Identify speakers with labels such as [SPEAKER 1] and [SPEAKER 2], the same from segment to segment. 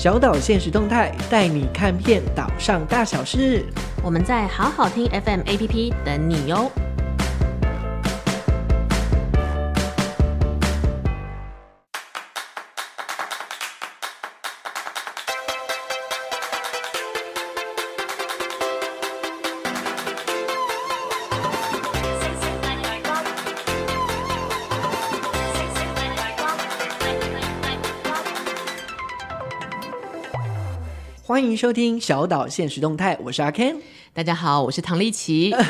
[SPEAKER 1] 小岛现实动态带你看遍岛上大小事。
[SPEAKER 2] 我们在好好听 FM APP 等你
[SPEAKER 1] 哟。迎收听小岛现实动态，我是阿 Ken。
[SPEAKER 2] 大家好，我是唐立淇。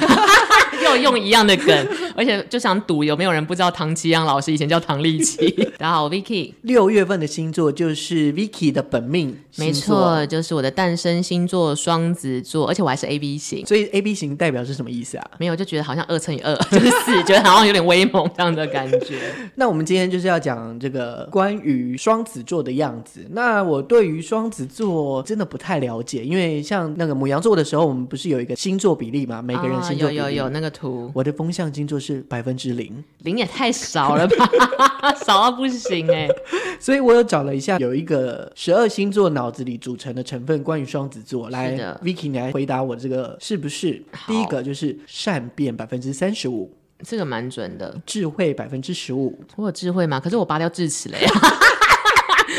[SPEAKER 2] 又用一样的梗，而且就想赌有没有人不知道唐奇阳老师以前叫唐立奇。大家好，我 Vicky。
[SPEAKER 1] 六月份的星座就是 Vicky 的本命，
[SPEAKER 2] 没错，就是我的诞生星座双子座，而且我还是 A B 型。
[SPEAKER 1] 所以 A B 型代表是什么意思啊？
[SPEAKER 2] 没有，就觉得好像二乘以二 就是四，觉得好像有点威猛这样的感觉。
[SPEAKER 1] 那我们今天就是要讲这个关于双子座的样子。那我对于双子座真的不太了解，因为像那个母羊座的时候，我们不是有一个星座比例嘛？每个人星座
[SPEAKER 2] 有有有那个图，
[SPEAKER 1] 我的风象星座是百分之零，
[SPEAKER 2] 零也太少了吧，少到不行哎。
[SPEAKER 1] 所以我有找了一下，有一个十二星座脑子里组成的成分，关于双子座，来，Vicky 你来回答我这个是不是？第一个就是善变百分之三十五，
[SPEAKER 2] 这个蛮准的。
[SPEAKER 1] 智慧百分之十五，
[SPEAKER 2] 我有智慧吗？可是我拔掉智齿了呀。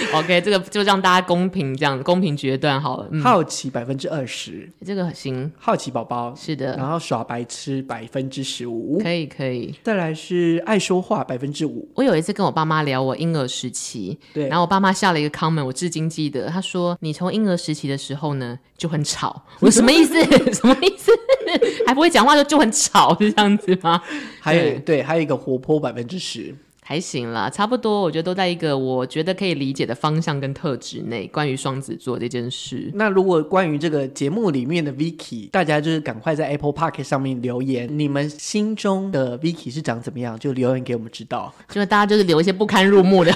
[SPEAKER 2] OK，这个就让大家公平这样公平决断好了。嗯、
[SPEAKER 1] 好奇百分之二十，
[SPEAKER 2] 这个行。
[SPEAKER 1] 好奇宝宝
[SPEAKER 2] 是的，
[SPEAKER 1] 然后耍白痴百分之十五，
[SPEAKER 2] 可以可以。
[SPEAKER 1] 再来是爱说话百分之五。
[SPEAKER 2] 我有一次跟我爸妈聊我婴儿时期，对，然后我爸妈下了一个 comment，我至今记得，他说：“你从婴儿时期的时候呢就很吵。”我说：“什么意思？什么意思？还不会讲话就就很吵是这样子吗？”
[SPEAKER 1] 还有对，对，还有一个活泼百分之十。
[SPEAKER 2] 还行啦，差不多，我觉得都在一个我觉得可以理解的方向跟特质内。关于双子座这件事，
[SPEAKER 1] 那如果关于这个节目里面的 Vicky，大家就是赶快在 Apple Podcast 上面留言，你们心中的 Vicky 是长怎么样，就留言给我们知道。
[SPEAKER 2] 就是大家就是留一些不堪入目的，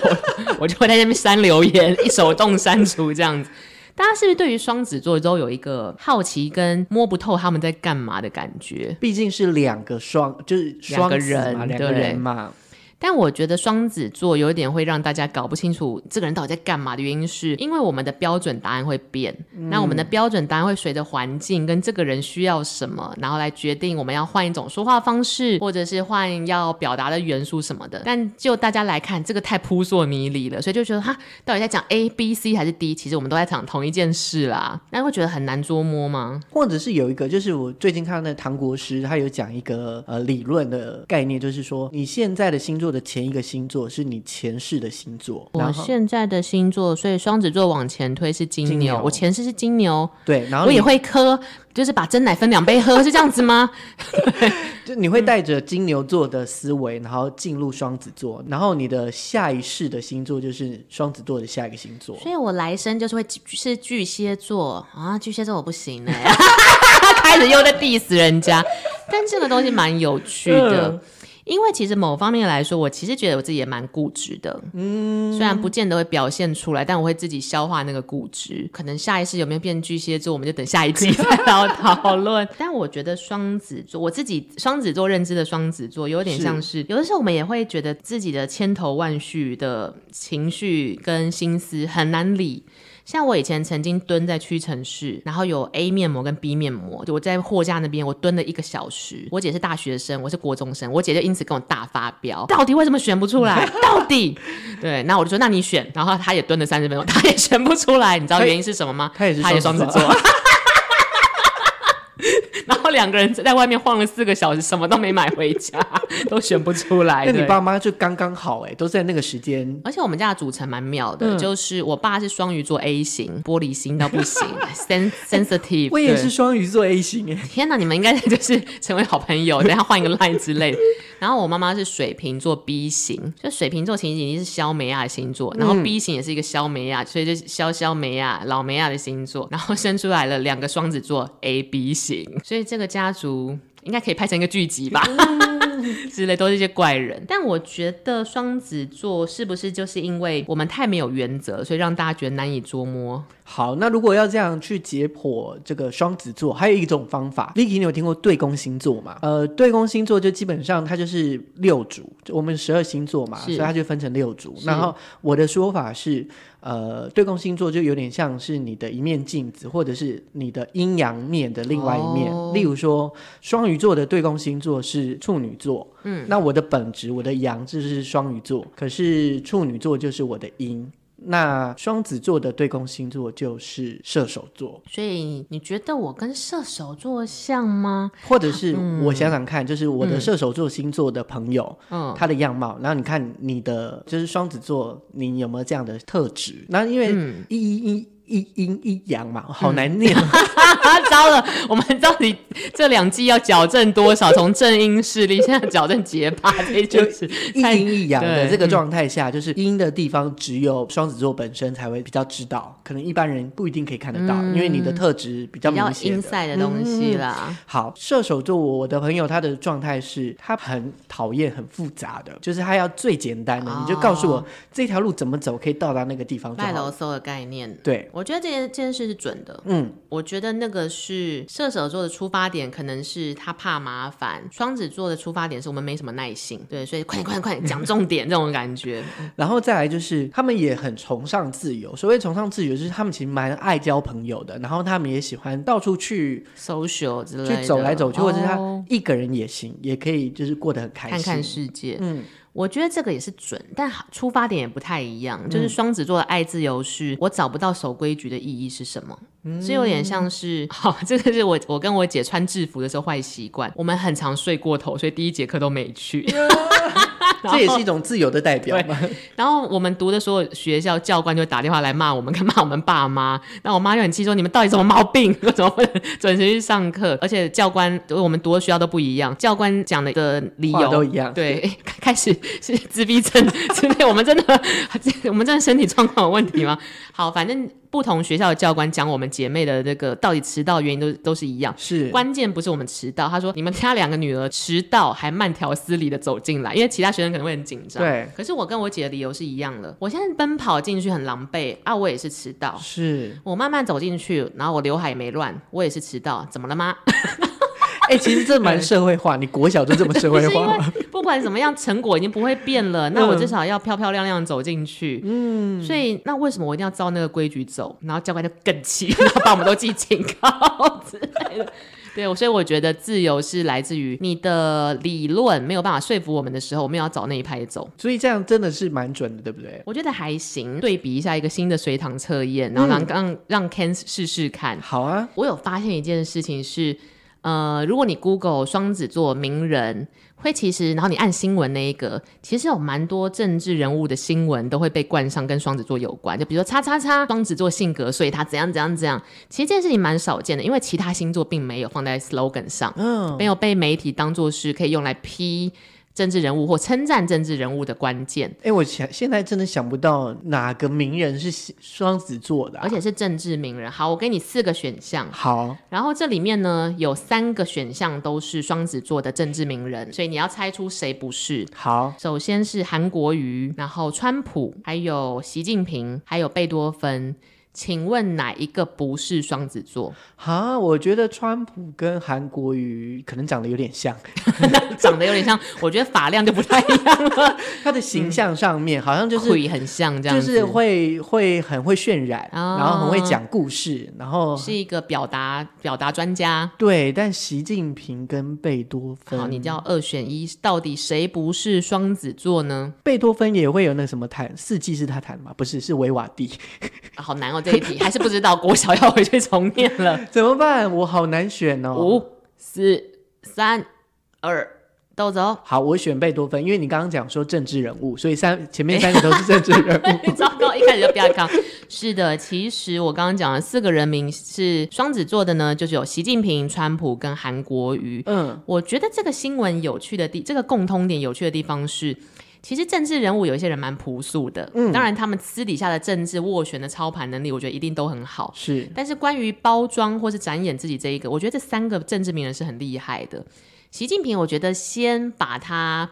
[SPEAKER 2] 我 就会在那边删留言，一手动删除这样子。大家是不是对于双子座都有一个好奇跟摸不透他们在干嘛的感觉？
[SPEAKER 1] 毕竟是两个双，就是双个人，两个人嘛。
[SPEAKER 2] 但我觉得双子座有一点会让大家搞不清楚这个人到底在干嘛的原因，是因为我们的标准答案会变。嗯、那我们的标准答案会随着环境跟这个人需要什么，然后来决定我们要换一种说话方式，或者是换要表达的元素什么的。但就大家来看，这个太扑朔迷离了，所以就觉得哈，到底在讲 A、B、C 还是 D？其实我们都在讲同一件事啦。那会觉得很难捉摸吗？
[SPEAKER 1] 或者是有一个，就是我最近看到那唐国师，他有讲一个呃理论的概念，就是说你现在的星座的前一个星座是你前世的星座，
[SPEAKER 2] 我现在的星座，所以双子座往前推是金牛，金牛。我前世是金牛，
[SPEAKER 1] 对，然后
[SPEAKER 2] 我也会磕，就是把真奶分两杯喝，是这样子吗？
[SPEAKER 1] 就你会带着金牛座的思维，然后进入双子座，然后你的下一世的星座就是双子座的下一个星座，
[SPEAKER 2] 所以我来生就是会是巨蟹座啊，巨蟹座我不行哎，开始又在 diss 人家，但这个东西蛮有趣的。嗯因为其实某方面来说，我其实觉得我自己也蛮固执的，嗯，虽然不见得会表现出来，但我会自己消化那个固执。可能下一世有没有变巨蟹座，我们就等下一季 再来讨论。但我觉得双子座，我自己双子座认知的双子座，有点像是，是有的时候我们也会觉得自己的千头万绪的情绪跟心思很难理。像我以前曾经蹲在屈臣氏，然后有 A 面膜跟 B 面膜，就我在货架那边，我蹲了一个小时。我姐是大学生，我是国中生，我姐就因此跟我大发飙，到底为什么选不出来？到底对，那我就说那你选，然后她也蹲了三十分钟，她也选不出来，你知道原因是什么吗？
[SPEAKER 1] 她也是双子座。
[SPEAKER 2] 两个人在外面晃了四个小时，什么都没买回家，都选不出来。
[SPEAKER 1] 那你爸妈就刚刚好哎，都在那个时间。
[SPEAKER 2] 而且我们家的组成蛮妙的，嗯、就是我爸是双鱼座 A 型，玻璃心到不行，sensitive。
[SPEAKER 1] 我也是双鱼座 A 型哎，
[SPEAKER 2] 天哪，你们应该就是成为好朋友，等下换一个 line 之类的。然后我妈妈是水瓶座 B 型，就水瓶座其实已经是肖梅亚的星座，然后 B 型也是一个肖梅亚，所以就是萧萧梅亚老梅亚的星座，然后生出来了两个双子座 A B 型，所以这个家族应该可以拍成一个剧集吧，之类都是一些怪人。但我觉得双子座是不是就是因为我们太没有原则，所以让大家觉得难以捉摸？
[SPEAKER 1] 好，那如果要这样去解剖这个双子座，还有一种方法，Vicky，你有听过对宫星座吗？呃，对宫星座就基本上它就是六组，我们十二星座嘛，所以它就分成六组。然后我的说法是，呃，对宫星座就有点像是你的一面镜子，或者是你的阴阳面的另外一面。哦、例如说，双鱼座的对宫星座是处女座，嗯，那我的本质，我的阳就是双鱼座，可是处女座就是我的阴。那双子座的对宫星座就是射手座，
[SPEAKER 2] 所以你觉得我跟射手座像吗？
[SPEAKER 1] 或者是我想想看，就是我的射手座星座的朋友，嗯，他的样貌，然后你看你的就是双子座，你有没有这样的特质？那因为一一一。一阴一阳嘛，好难念。嗯、
[SPEAKER 2] 糟了，我们到底这两季要矫正多少？从正音势力，现在矫正结巴，这，就是
[SPEAKER 1] 一阴一阳的这个状态下，就是阴的地方只有双子座本身才会比较知道，可能一般人不一定可以看得到，嗯、因为你的特质比较明显。
[SPEAKER 2] 阴塞的东西啦、嗯。
[SPEAKER 1] 好，射手座，我的朋友他的状态是，他很讨厌很复杂的，就是他要最简单的，哦、你就告诉我这条路怎么走可以到达那个地方。卖
[SPEAKER 2] 楼搜的概念，
[SPEAKER 1] 对。
[SPEAKER 2] 我觉得这件这件事是准的，嗯，我觉得那个是射手座的出发点，可能是他怕麻烦；双子座的出发点是我们没什么耐心，对，所以快点快点快点讲重点这种感觉。
[SPEAKER 1] 然后再来就是他们也很崇尚自由，所谓崇尚自由就是他们其实蛮爱交朋友的，然后他们也喜欢到处去
[SPEAKER 2] social 之类的，
[SPEAKER 1] 去走来走去，或者是他一个人也行，也可以就是过得很开心，
[SPEAKER 2] 看看世界，嗯。我觉得这个也是准，但出发点也不太一样。就是双子座的爱自由是，是我找不到守规矩的意义是什么？嗯，是有点像是，好，这个是我我跟我姐穿制服的时候坏习惯，我们很常睡过头，所以第一节课都没去。
[SPEAKER 1] 这也是一种自由的代表嘛。
[SPEAKER 2] 然后我们读的所有学校教官就打电话来骂我们，跟骂我们爸妈。那我妈就很气，说你们到底什么毛病？为什么不能准时去上课？而且教官我们读的学校都不一样，教官讲的的理由
[SPEAKER 1] 都一样。
[SPEAKER 2] 对，开始是自闭症 之类。我们真的，我们真的身体状况有问题吗？好，反正。不同学校的教官讲我们姐妹的这个到底迟到原因都都是一样，
[SPEAKER 1] 是
[SPEAKER 2] 关键不是我们迟到。他说你们家两个女儿迟到还慢条斯理的走进来，因为其他学生可能会很紧张。
[SPEAKER 1] 对，
[SPEAKER 2] 可是我跟我姐的理由是一样的。我现在奔跑进去很狼狈啊，我也是迟到。
[SPEAKER 1] 是
[SPEAKER 2] 我慢慢走进去，然后我刘海也没乱，我也是迟到。怎么了吗？
[SPEAKER 1] 哎、欸，其实这蛮社会化，你国小就这么社会化？
[SPEAKER 2] 不管怎么样，成果已经不会变了。那我至少要漂漂亮亮走进去。嗯，所以那为什么我一定要照那个规矩走？然后教官就更气，然后把我们都记警告之类的。对，所以我觉得自由是来自于你的理论没有办法说服我们的时候，我们要找那一派走。
[SPEAKER 1] 所以这样真的是蛮准的，对不对？
[SPEAKER 2] 我觉得还行。对比一下一个新的随堂测验，然后让让、嗯、让 Ken 试试看。
[SPEAKER 1] 好啊，
[SPEAKER 2] 我有发现一件事情是。呃，如果你 Google 双子座名人，会其实，然后你按新闻那一个，其实有蛮多政治人物的新闻都会被冠上跟双子座有关，就比如说叉叉叉双子座性格，所以他怎样怎样怎样。其实这件事情蛮少见的，因为其他星座并没有放在 slogan 上，嗯，没有被媒体当做是可以用来批。政治人物或称赞政治人物的关键。
[SPEAKER 1] 哎、欸，我想现在真的想不到哪个名人是双子座的、啊，
[SPEAKER 2] 而且是政治名人。好，我给你四个选项。
[SPEAKER 1] 好，
[SPEAKER 2] 然后这里面呢有三个选项都是双子座的政治名人，所以你要猜出谁不是。
[SPEAKER 1] 好，
[SPEAKER 2] 首先是韩国瑜，然后川普，还有习近平，还有贝多芬。请问哪一个不是双子座？
[SPEAKER 1] 哈，我觉得川普跟韩国瑜可能长得有点像，
[SPEAKER 2] 长得有点像。我觉得发量就不太一样了。
[SPEAKER 1] 他的形象上面好像就是
[SPEAKER 2] 会很像这样，
[SPEAKER 1] 就是会会很会渲染，哦、然后很会讲故事，然后
[SPEAKER 2] 是一个表达表达专家。
[SPEAKER 1] 对，但习近平跟贝多芬，
[SPEAKER 2] 好，你叫二选一，到底谁不是双子座呢？
[SPEAKER 1] 贝多芬也会有那什么弹四季是他弹的吗？不是，是维瓦蒂。
[SPEAKER 2] 好难哦。这一题还是不知道，国小要回去重念了，
[SPEAKER 1] 怎么办？我好难选哦。
[SPEAKER 2] 五、四、三、二，都走。
[SPEAKER 1] 好，我选贝多芬，因为你刚刚讲说政治人物，所以三前面三个都是政治人物。
[SPEAKER 2] 糟糕，一开始就不要看。是的，其实我刚刚讲的四个人名是双子座的呢，就是有习近平、川普跟韩国瑜。嗯，我觉得这个新闻有趣的地，这个共通点有趣的地方是。其实政治人物有一些人蛮朴素的，嗯，当然他们私底下的政治斡旋的操盘能力，我觉得一定都很好。
[SPEAKER 1] 是，
[SPEAKER 2] 但是关于包装或是展演自己这一个，我觉得这三个政治名人是很厉害的。习近平，我觉得先把他，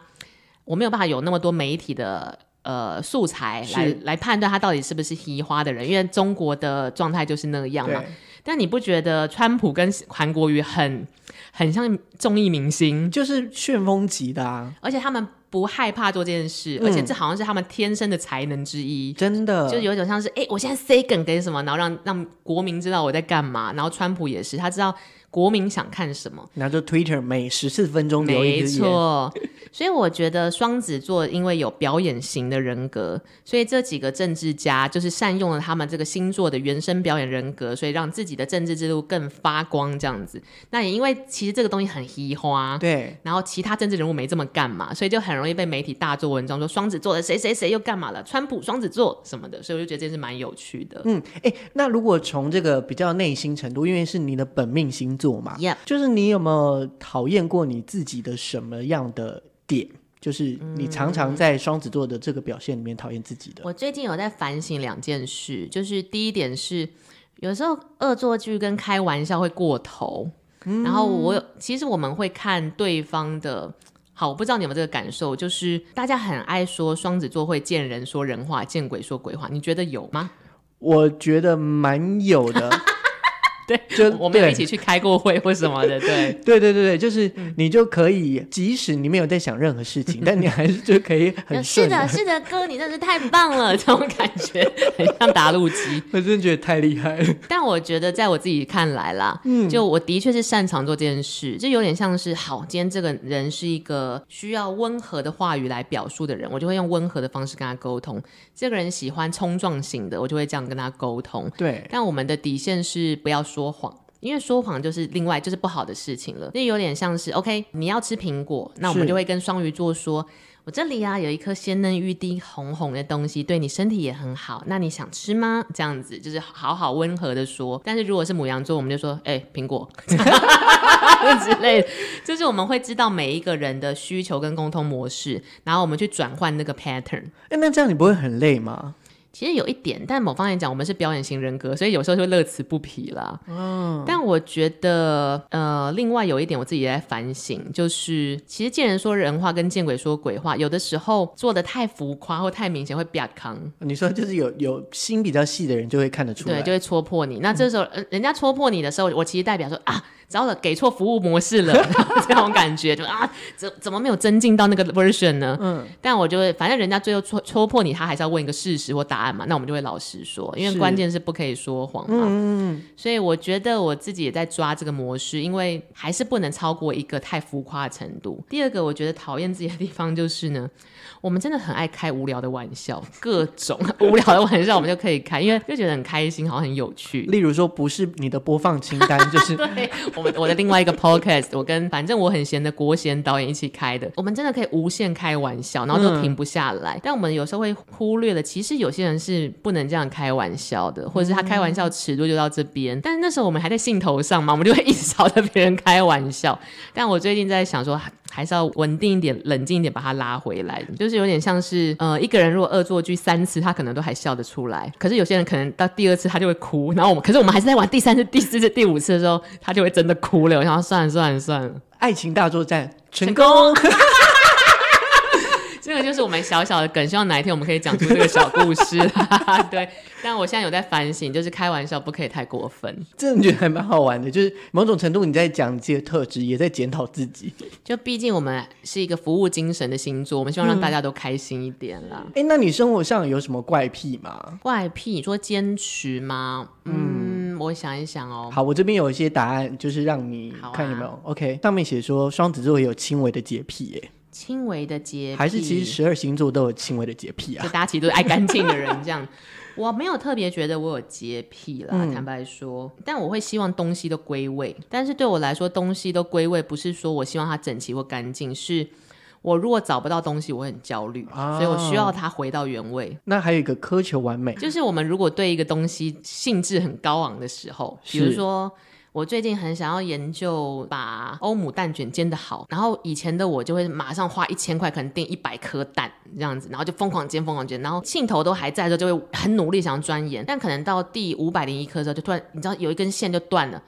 [SPEAKER 2] 我没有办法有那么多媒体的呃素材来来判断他到底是不是嘻花的人，因为中国的状态就是那样嘛。但你不觉得川普跟韩国瑜很很像综艺明星，
[SPEAKER 1] 就是旋风级的啊？
[SPEAKER 2] 而且他们不害怕做这件事，嗯、而且这好像是他们天生的才能之一。
[SPEAKER 1] 真的，
[SPEAKER 2] 就有一种像是哎、欸，我现在 say 梗给什么，然后让让国民知道我在干嘛。然后川普也是，他知道。国民想看什么？
[SPEAKER 1] 然后就 Twitter 每十四分钟留一。
[SPEAKER 2] 没错，所以我觉得双子座因为有表演型的人格，所以这几个政治家就是善用了他们这个星座的原生表演人格，所以让自己的政治之路更发光。这样子，那也因为其实这个东西很稀花，
[SPEAKER 1] 对。然
[SPEAKER 2] 后其他政治人物没这么干嘛，所以就很容易被媒体大做文章，说双子座的谁谁谁又干嘛了？川普双子座什么的，所以我就觉得这是蛮有趣的。
[SPEAKER 1] 嗯，哎，那如果从这个比较内心程度，因为是你的本命星座。做嘛
[SPEAKER 2] ，Yep.
[SPEAKER 1] 就是你有没有讨厌过你自己的什么样的点？就是你常常在双子座的这个表现里面讨厌自己的。
[SPEAKER 2] 我最近有在反省两件事，就是第一点是有时候恶作剧跟开玩笑会过头，嗯、然后我有其实我们会看对方的好，我不知道你有没有这个感受，就是大家很爱说双子座会见人说人话，见鬼说鬼话，你觉得有吗？
[SPEAKER 1] 我觉得蛮有的。
[SPEAKER 2] 对，就我们有一起去开过会或什么的，对，
[SPEAKER 1] 对对对对，就是你就可以，即使你没有在想任何事情，但你还是就可以很
[SPEAKER 2] 是的，是的，哥，你真是太棒了，这种感觉很像打路机，
[SPEAKER 1] 我真的觉得太厉害了。
[SPEAKER 2] 但我觉得在我自己看来啦，嗯，就我的确是擅长做这件事，就有点像是，好，今天这个人是一个需要温和的话语来表述的人，我就会用温和的方式跟他沟通。这个人喜欢冲撞型的，我就会这样跟他沟通。
[SPEAKER 1] 对，
[SPEAKER 2] 但我们的底线是不要说谎，因为说谎就是另外就是不好的事情了。那有点像是 OK，你要吃苹果，那我们就会跟双鱼座说，我这里啊有一颗鲜嫩欲滴红红的东西，对你身体也很好，那你想吃吗？这样子就是好好温和的说。但是如果是母羊座，我们就说，哎、欸，苹果 之类的，就是我们会知道每一个人的需求跟沟通模式，然后我们去转换那个 pattern。
[SPEAKER 1] 哎，那这样你不会很累吗？
[SPEAKER 2] 其实有一点，但某方面讲，我们是表演型人格，所以有时候就乐此不疲啦。嗯，但我觉得，呃，另外有一点我自己也在反省，就是其实见人说人话跟见鬼说鬼话，有的时候做的太浮夸或太明显会比较扛。
[SPEAKER 1] 你说就是有有心比较细的人就会看得出来，
[SPEAKER 2] 对，就会戳破你。那这时候，嗯、人家戳破你的时候，我其实代表说啊。糟了，给错服务模式了，这种感觉就啊，怎怎么没有增进到那个 version 呢？嗯，但我就会，反正人家最后戳戳破你，他还是要问一个事实或答案嘛，那我们就会老实说，因为关键是不可以说谎嘛。嗯，所以我觉得我自己也在抓这个模式，因为还是不能超过一个太浮夸的程度。第二个，我觉得讨厌自己的地方就是呢。我们真的很爱开无聊的玩笑，各种 无聊的玩笑我们就可以开，因为就觉得很开心，好像很有趣。
[SPEAKER 1] 例如说，不是你的播放清单，就是
[SPEAKER 2] 对我们我的另外一个 podcast，我跟反正我很闲的国贤导演一起开的，我们真的可以无限开玩笑，然后都停不下来。嗯、但我们有时候会忽略了，其实有些人是不能这样开玩笑的，或者是他开玩笑尺度就到这边。嗯、但是那时候我们还在兴头上嘛，我们就会一直 朝着别人开玩笑。但我最近在想说。还是要稳定一点、冷静一点，把他拉回来。就是有点像是，呃，一个人如果恶作剧三次，他可能都还笑得出来。可是有些人可能到第二次他就会哭，然后我们，可是我们还是在玩第三次、第四次、第五次的时候，他就会真的哭了。我想说算了算了算了，
[SPEAKER 1] 爱情大作战成功。
[SPEAKER 2] 这个就是我们小小的梗，希望哪一天我们可以讲出这个小故事。对，但我现在有在反省，就是开玩笑不可以太过分。
[SPEAKER 1] 真的觉得还蛮好玩的，就是某种程度你在讲这些特质，也在检讨自己。
[SPEAKER 2] 就毕竟我们是一个服务精神的星座，我们希望让大家都开心一点啦。
[SPEAKER 1] 哎、嗯，那你生活上有什么怪癖吗？
[SPEAKER 2] 怪癖，你说坚持吗？嗯，嗯，我想一想哦。
[SPEAKER 1] 好，我这边有一些答案，就是让你看有没有。啊、OK，上面写说双子座有轻微的洁癖，耶。
[SPEAKER 2] 轻微的洁癖，
[SPEAKER 1] 还是其实十二星座都有轻微的洁癖啊？
[SPEAKER 2] 就大家其实都是爱干净的人，这样。我没有特别觉得我有洁癖啦，嗯、坦白说。但我会希望东西都归位。但是对我来说，东西都归位不是说我希望它整齐或干净，是我如果找不到东西，我很焦虑，哦、所以我需要它回到原位。
[SPEAKER 1] 那还有一个苛求完美，
[SPEAKER 2] 就是我们如果对一个东西兴致很高昂的时候，比如说。我最近很想要研究把欧姆蛋卷煎得好，然后以前的我就会马上花一千块，可能订一百颗蛋这样子，然后就疯狂煎，疯狂煎，然后镜头都还在的时候，就会很努力想要钻研，但可能到第五百零一颗的时候，就突然你知道有一根线就断了。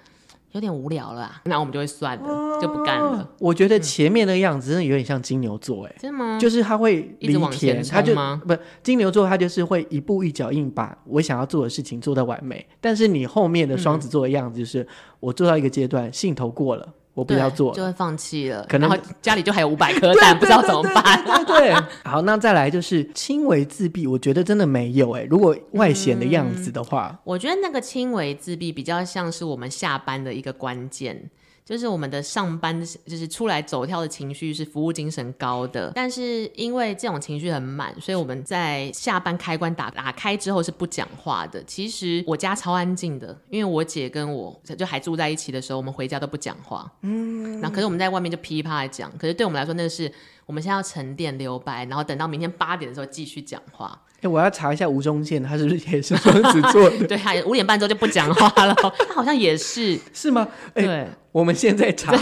[SPEAKER 2] 有点无聊了啊，那我们就会算了，就不干了。
[SPEAKER 1] 我觉得前面那个样子真的有点像金牛座，哎，
[SPEAKER 2] 真的吗？
[SPEAKER 1] 就是他会
[SPEAKER 2] 一直往前
[SPEAKER 1] 他就
[SPEAKER 2] 吗？
[SPEAKER 1] 不，金牛座他就是会一步一脚印把我想要做的事情做到完美。但是你后面的双子座的样子就是，我做到一个阶段，兴头过了。我不要做，
[SPEAKER 2] 就会放弃了。
[SPEAKER 1] 可能
[SPEAKER 2] 家里就还有五百颗蛋，不知道怎
[SPEAKER 1] 么办。对，对，对，好，那再来就是轻微自闭，我觉得真的没有哎、欸。如果外显的样子的话，
[SPEAKER 2] 嗯、我觉得那个轻微自闭比较像是我们下班的一个关键。就是我们的上班，就是出来走跳的情绪是服务精神高的，但是因为这种情绪很满，所以我们在下班开关打打开之后是不讲话的。其实我家超安静的，因为我姐跟我就还住在一起的时候，我们回家都不讲话。嗯，那可是我们在外面就噼啪的讲，可是对我们来说，那个是我们现在要沉淀留白，然后等到明天八点的时候继续
[SPEAKER 1] 讲话。我要查一下吴宗宪，他是不是也是双子座的？
[SPEAKER 2] 对，他五点半之后就不讲话了。他好像也是，
[SPEAKER 1] 是吗？欸、
[SPEAKER 2] 对，
[SPEAKER 1] 我们现在查，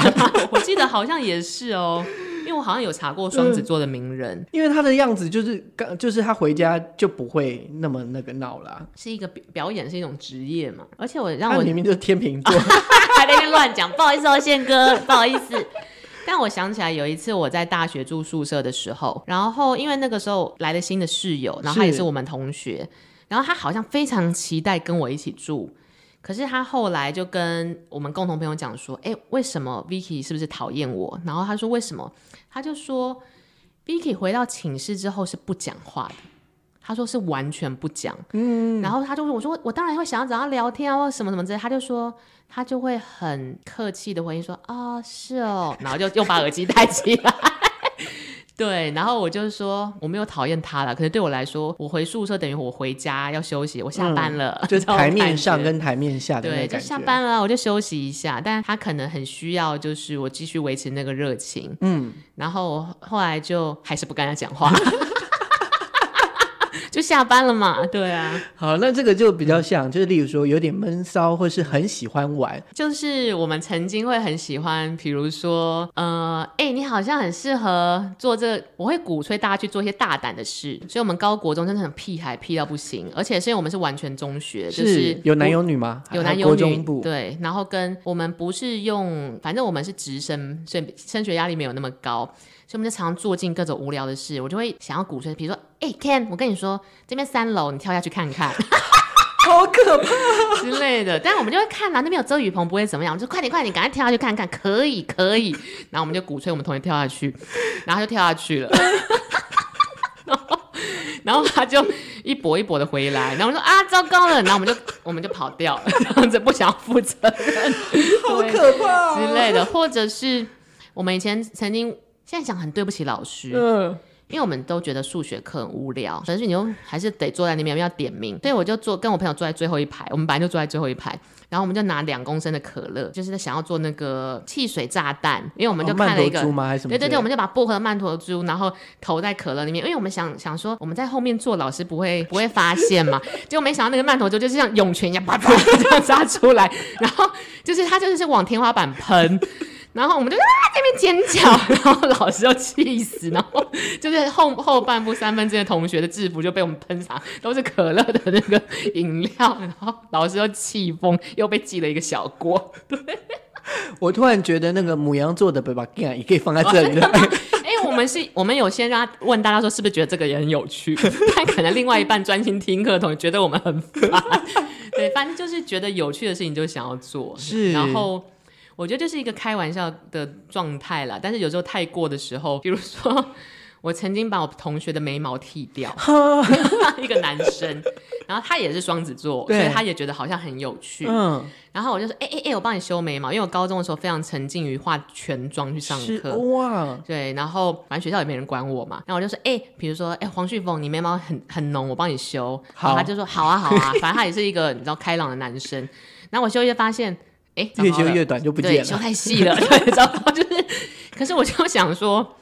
[SPEAKER 2] 我记得好像也是哦，因为我好像有查过双子座的名人、嗯，
[SPEAKER 1] 因为他的样子就是刚，就是他回家就不会那么那个闹了，
[SPEAKER 2] 是一个表表演是一种职业嘛。而且我让我
[SPEAKER 1] 明明就是天秤座，
[SPEAKER 2] 还在那边乱讲，不好意思哦，宪哥，不好意思。但我想起来有一次我在大学住宿舍的时候，然后因为那个时候来了新的室友，然后他也是我们同学，然后他好像非常期待跟我一起住，可是他后来就跟我们共同朋友讲说，哎，为什么 Vicky 是不是讨厌我？然后他说为什么？他就说 Vicky 回到寝室之后是不讲话的。他说是完全不讲，嗯，然后他就说：“我说我当然会想要找他聊天啊，或什么什么之类。”他就说他就会很客气的回应说：“啊、哦，是哦。”然后就又把耳机戴起来。对，然后我就说我没有讨厌他了，可是对我来说，我回宿舍等于我回家要休息，我下班了，嗯、
[SPEAKER 1] 就是台面上跟台面下的
[SPEAKER 2] 对，就下班了，我就休息一下。但他可能很需要，就是我继续维持那个热情，嗯，然后后来就还是不跟他讲话。就下班了嘛，对啊。
[SPEAKER 1] 好，那这个就比较像，就是例如说有点闷骚，或是很喜欢玩。
[SPEAKER 2] 就是我们曾经会很喜欢，比如说，呃，哎、欸，你好像很适合做这个，我会鼓吹大家去做一些大胆的事。所以，我们高国中真的很屁孩，屁到不行。而且，是因为我们是完全中学，是就是
[SPEAKER 1] 有男有女吗？
[SPEAKER 2] 有男有女。对，然后跟我们不是用，反正我们是直升，所以升学压力没有那么高。所以我们就常常做尽各种无聊的事，我就会想要鼓吹，比如说，哎、欸、Ken，我跟你说，这边三楼，你跳下去看看，
[SPEAKER 1] 好可怕
[SPEAKER 2] 之类的。但是我们就会看啊，那边有遮雨棚，不会怎么样，我就快点快点，赶快跳下去看看，可以可以。然后我们就鼓吹我们同学跳下去，然后他就跳下去了，然后然后他就一跛一跛的回来，然后我们说啊，糟糕了，然后我们就我们就跑掉了，这样子不想要负责任，
[SPEAKER 1] 好可怕
[SPEAKER 2] 之类的，或者是我们以前曾经。现在想很对不起老师，嗯，因为我们都觉得数学课很无聊，但是你又还是得坐在那边要点名，所以我就坐跟我朋友坐在最后一排，我们本来就坐在最后一排，然后我们就拿两公升的可乐，就是想要做那个汽水炸弹，因为我们就看了一个，
[SPEAKER 1] 哦、
[SPEAKER 2] 对对对，我们就把薄荷曼陀珠，然后投在可乐里面，因为我们想想说我们在后面坐，老师不会不会发现嘛，结果没想到那个曼陀珠就是像涌泉一样啪啪这样炸出来，然后就是它就是往天花板喷。然后我们就啊这边尖叫，然后老师就气死，然后就是后后半部三分之一的同学的制服就被我们喷洒，都是可乐的那个饮料，然后老师又气疯，又被记了一个小锅。对，
[SPEAKER 1] 我突然觉得那个母羊座的爸爸也可以放在这里了。
[SPEAKER 2] 哎、欸，我们是，我们有先让他问大家说是不是觉得这个也很有趣，但可能另外一半专心听课的同学觉得我们很烦。对，反正就是觉得有趣的事情就想要做，
[SPEAKER 1] 是，
[SPEAKER 2] 然后。我觉得这是一个开玩笑的状态啦，但是有时候太过的时候，比如说我曾经把我同学的眉毛剃掉，一个男生，然后他也是双子座，所以他也觉得好像很有趣。嗯，然后我就说，哎哎哎，我帮你修眉毛，因为我高中的时候非常沉浸于化全妆去上课，哇，对，然后反正学校也没人管我嘛，然后我就说，哎，比如说，哎，黄旭峰，你眉毛很很浓，我帮你修，好，他就说，好啊好啊，反正他也是一个你知道开朗的男生，然后我修一发现。哎，
[SPEAKER 1] 越修越短就不见了，
[SPEAKER 2] 修太细了，对，糟糕，就是，可是我就想说，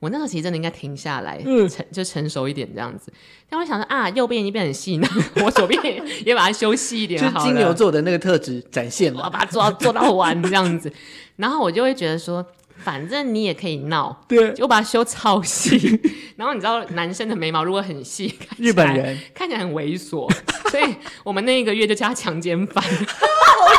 [SPEAKER 2] 我那个其实真的应该停下来，嗯，成就成熟一点这样子。但我想说啊，右边已经变很细，了我左边也把它修细一点
[SPEAKER 1] 就金牛座的那个特质展现了，
[SPEAKER 2] 我要把它做到做到完这样子。然后我就会觉得说，反正你也可以闹，
[SPEAKER 1] 对，
[SPEAKER 2] 就把它修超细。然后你知道，男生的眉毛如果很细，
[SPEAKER 1] 日本人
[SPEAKER 2] 看起来很猥琐，所以我们那一个月就叫他强奸犯。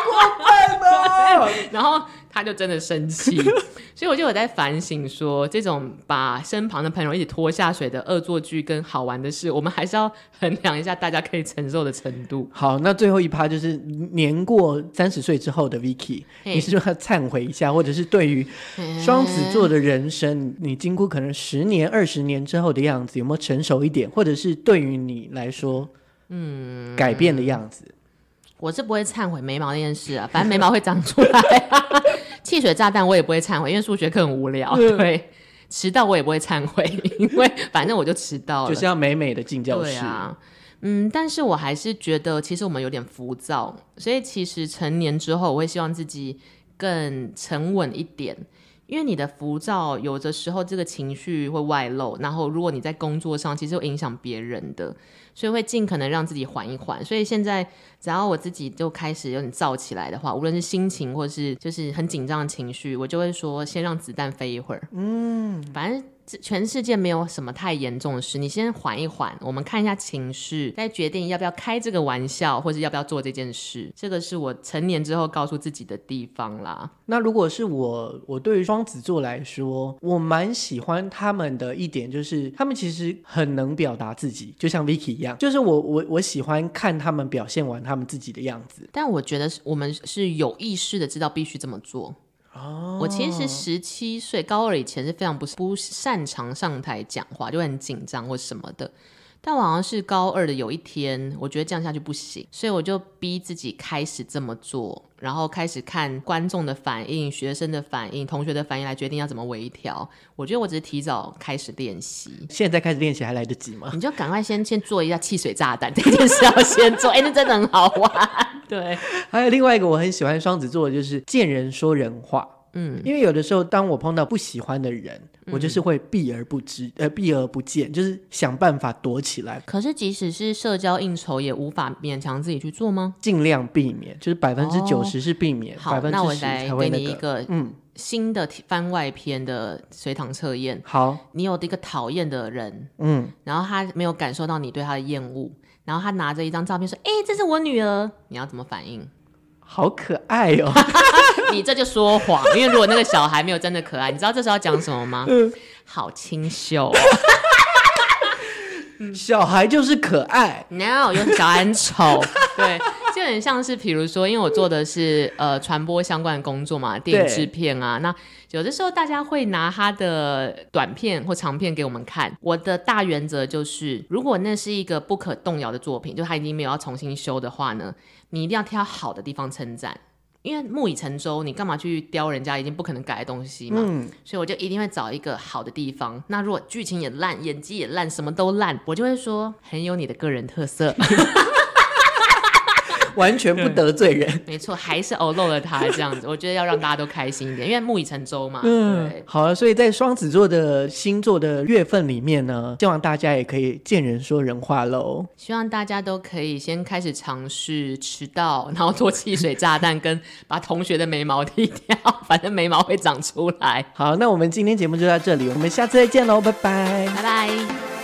[SPEAKER 1] 过分了。
[SPEAKER 2] 然后他就真的生气，所以我就有在反省说，这种把身旁的朋友一起拖下水的恶作剧跟好玩的事，我们还是要衡量一下大家可以承受的程度。
[SPEAKER 1] 好，那最后一趴就是年过三十岁之后的 Vicky，你是说要忏悔一下，或者是对于双子座的人生，你经过可能十年、二十年之后的样子，有没有成熟一点，或者是对于你来说，嗯，改变的样子？
[SPEAKER 2] 我是不会忏悔眉毛那件事啊，反正眉毛会长出来。汽水炸弹我也不会忏悔，因为数学课很无聊。对，迟到我也不会忏悔，因为反正我就迟到了。
[SPEAKER 1] 就是要美美的进教室。
[SPEAKER 2] 对啊，嗯，但是我还是觉得，其实我们有点浮躁，所以其实成年之后，我会希望自己更沉稳一点。因为你的浮躁，有的时候这个情绪会外露，然后如果你在工作上，其实会影响别人的。所以会尽可能让自己缓一缓。所以现在只要我自己就开始有点躁起来的话，无论是心情或是就是很紧张的情绪，我就会说先让子弹飞一会儿。嗯，反正。全世界没有什么太严重的事，你先缓一缓，我们看一下情绪，再决定要不要开这个玩笑，或者要不要做这件事。这个是我成年之后告诉自己的地方啦。
[SPEAKER 1] 那如果是我，我对于双子座来说，我蛮喜欢他们的一点，就是他们其实很能表达自己，就像 Vicky 一样，就是我我我喜欢看他们表现完他们自己的样子。
[SPEAKER 2] 但我觉得我们是有意识的知道必须这么做。我其实十七岁高二以前是非常不不擅长上台讲话，就很紧张或什么的。但我好像是高二的有一天，我觉得这样下去不行，所以我就逼自己开始这么做，然后开始看观众的反应、学生的反应、同学的反应来决定要怎么微调。我觉得我只是提早开始练习，
[SPEAKER 1] 现在开始练习还来得及吗？
[SPEAKER 2] 你就赶快先先做一下汽水炸弹 这件事要先做，哎、欸，那真的很好玩。对，
[SPEAKER 1] 还有另外一个我很喜欢双子座的就是见人说人话。嗯，因为有的时候当我碰到不喜欢的人，嗯、我就是会避而不知，呃，避而不见，就是想办法躲起来。
[SPEAKER 2] 可是即使是社交应酬，也无法勉强自己去做吗？
[SPEAKER 1] 尽量避免，就是百分之九十是避免，百分之十才会那个。好，那我来给你一个嗯
[SPEAKER 2] 新的番外篇的随堂测验。
[SPEAKER 1] 好，
[SPEAKER 2] 你有一个讨厌的人，嗯，然后他没有感受到你对他的厌恶，然后他拿着一张照片说：“哎，这是我女儿。”你要怎么反应？
[SPEAKER 1] 好可爱哦！
[SPEAKER 2] 你这就说谎，因为如果那个小孩没有真的可爱，你知道这时候要讲什么吗？嗯，好清秀，
[SPEAKER 1] 小孩就是可爱。
[SPEAKER 2] No，有小孩很丑，对，就很像是，比如说，因为我做的是呃传播相关的工作嘛，电影制片啊，那有的时候大家会拿他的短片或长片给我们看。我的大原则就是，如果那是一个不可动摇的作品，就他已经没有要重新修的话呢，你一定要挑好的地方称赞，因为木已成舟，你干嘛去雕人家已经不可能改的东西嘛？嗯，所以我就一定会找一个好的地方。那如果剧情也烂，演技也烂，什么都烂，我就会说很有你的个人特色。
[SPEAKER 1] 完全不得罪人，
[SPEAKER 2] 没错，还是偶漏了他这样子。我觉得要让大家都开心一点，因为木已成舟嘛。
[SPEAKER 1] 嗯，好了，所以在双子座的星座的月份里面呢，希望大家也可以见人说人话喽。
[SPEAKER 2] 希望大家都可以先开始尝试迟到，然后做汽水炸弹，跟把同学的眉毛剃掉，反正眉毛会长出来。
[SPEAKER 1] 好，那我们今天节目就到这里，我们下次再见喽，拜拜，
[SPEAKER 2] 拜拜。